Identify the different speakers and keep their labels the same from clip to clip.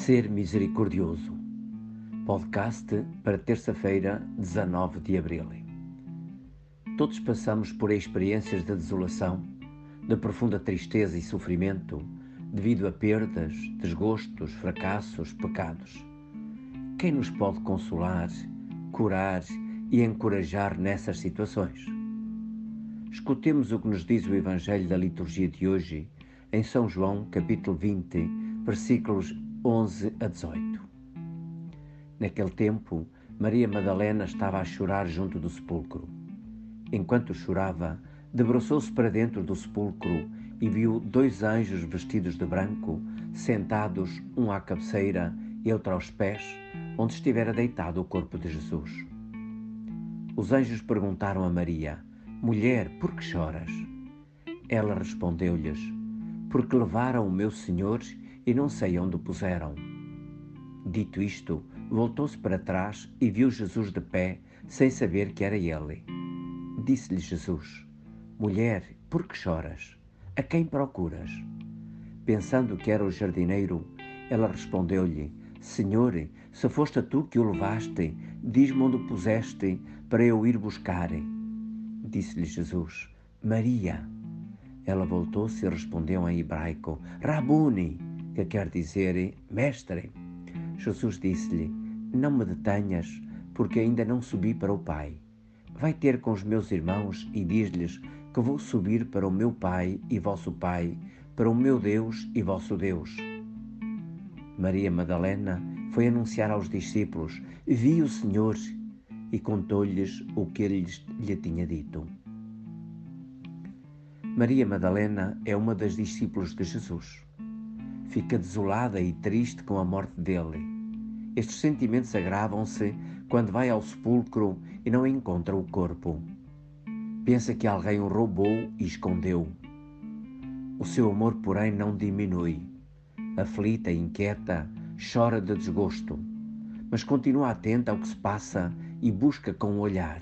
Speaker 1: Ser Misericordioso. Podcast para terça-feira, 19 de abril. Todos passamos por experiências de desolação, de profunda tristeza e sofrimento devido a perdas, desgostos, fracassos, pecados. Quem nos pode consolar, curar e encorajar nessas situações? Escutemos o que nos diz o Evangelho da liturgia de hoje, em São João, capítulo 20, versículos 11 a 18. Naquele tempo, Maria Madalena estava a chorar junto do sepulcro. Enquanto chorava, debruçou-se para dentro do sepulcro e viu dois anjos vestidos de branco, sentados, um à cabeceira e outro aos pés, onde estivera deitado o corpo de Jesus. Os anjos perguntaram a Maria: Mulher, por que choras? Ela respondeu-lhes: Porque levaram o meu Senhor e não sei onde o puseram. Dito isto, voltou-se para trás e viu Jesus de pé, sem saber que era ele. Disse-lhe Jesus: Mulher, por que choras? A quem procuras? Pensando que era o jardineiro, ela respondeu-lhe: Senhor, se foste tu que o levaste, diz-me onde o puseste, para eu ir buscar. Disse-lhe Jesus: Maria. Ela voltou-se e respondeu em hebraico: Rabuni que quer dizer Mestre. Jesus disse-lhe: Não me detenhas, porque ainda não subi para o Pai. Vai ter com os meus irmãos e diz-lhes que vou subir para o meu Pai e vosso Pai, para o meu Deus e vosso Deus. Maria Madalena foi anunciar aos discípulos: Vi o Senhor e contou-lhes o que ele lhe tinha dito. Maria Madalena é uma das discípulos de Jesus fica desolada e triste com a morte dele. Estes sentimentos agravam-se quando vai ao sepulcro e não encontra o corpo. Pensa que alguém o roubou e escondeu. O seu amor, porém, não diminui. Aflita inquieta, chora de desgosto, mas continua atenta ao que se passa e busca com o olhar.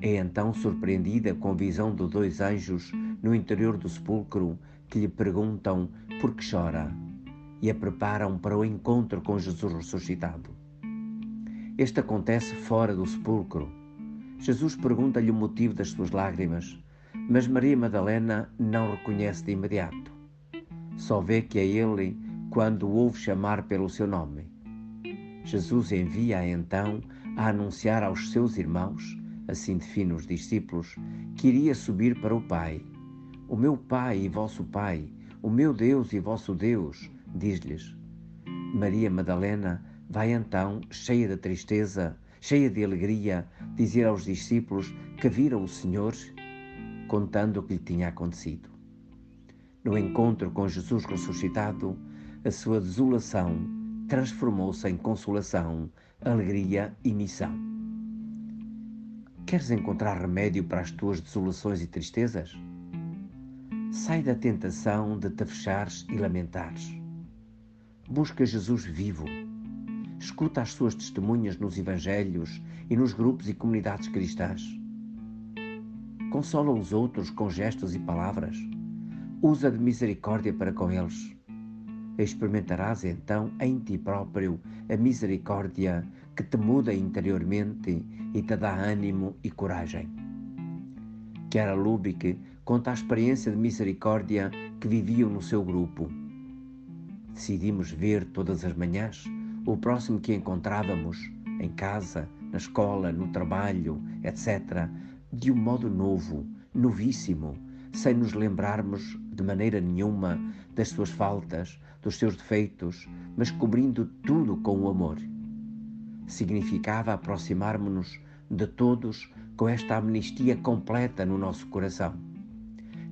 Speaker 1: É então surpreendida com a visão de dois anjos no interior do sepulcro que lhe perguntam por que chora e a preparam para o encontro com Jesus ressuscitado. Este acontece fora do sepulcro. Jesus pergunta-lhe o motivo das suas lágrimas, mas Maria Madalena não reconhece de imediato. Só vê que é ele quando o ouve chamar pelo seu nome. Jesus envia-a então a anunciar aos seus irmãos, assim define os discípulos, que iria subir para o Pai o meu Pai e vosso Pai, o meu Deus e vosso Deus, diz-lhes. Maria Madalena vai então, cheia de tristeza, cheia de alegria, dizer aos discípulos que viram o Senhor, contando o que lhe tinha acontecido. No encontro com Jesus ressuscitado, a sua desolação transformou-se em consolação, alegria e missão. Queres encontrar remédio para as tuas desolações e tristezas? Sai da tentação de te fechares e lamentares. Busca Jesus vivo. Escuta as suas testemunhas nos Evangelhos e nos grupos e comunidades cristãs. Consola os outros com gestos e palavras. Usa de misericórdia para com eles. Experimentarás então em ti próprio a misericórdia que te muda interiormente e te dá ânimo e coragem. Chiara Lubick conta a experiência de misericórdia que viviam no seu grupo. Decidimos ver todas as manhãs o próximo que encontrávamos, em casa, na escola, no trabalho, etc., de um modo novo, novíssimo, sem nos lembrarmos de maneira nenhuma das suas faltas, dos seus defeitos, mas cobrindo tudo com o amor. Significava aproximar-nos de todos com esta amnistia completa no nosso coração,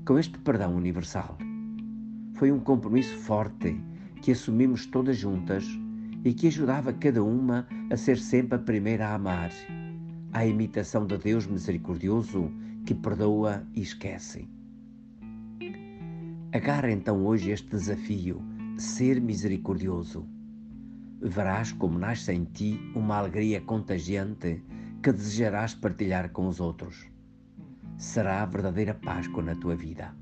Speaker 1: com este perdão universal. Foi um compromisso forte que assumimos todas juntas e que ajudava cada uma a ser sempre a primeira a amar, à imitação de Deus misericordioso que perdoa e esquece. Agarra então hoje este desafio, ser misericordioso. Verás como nasce em ti uma alegria contagiante que desejarás partilhar com os outros. Será a verdadeira Páscoa na tua vida.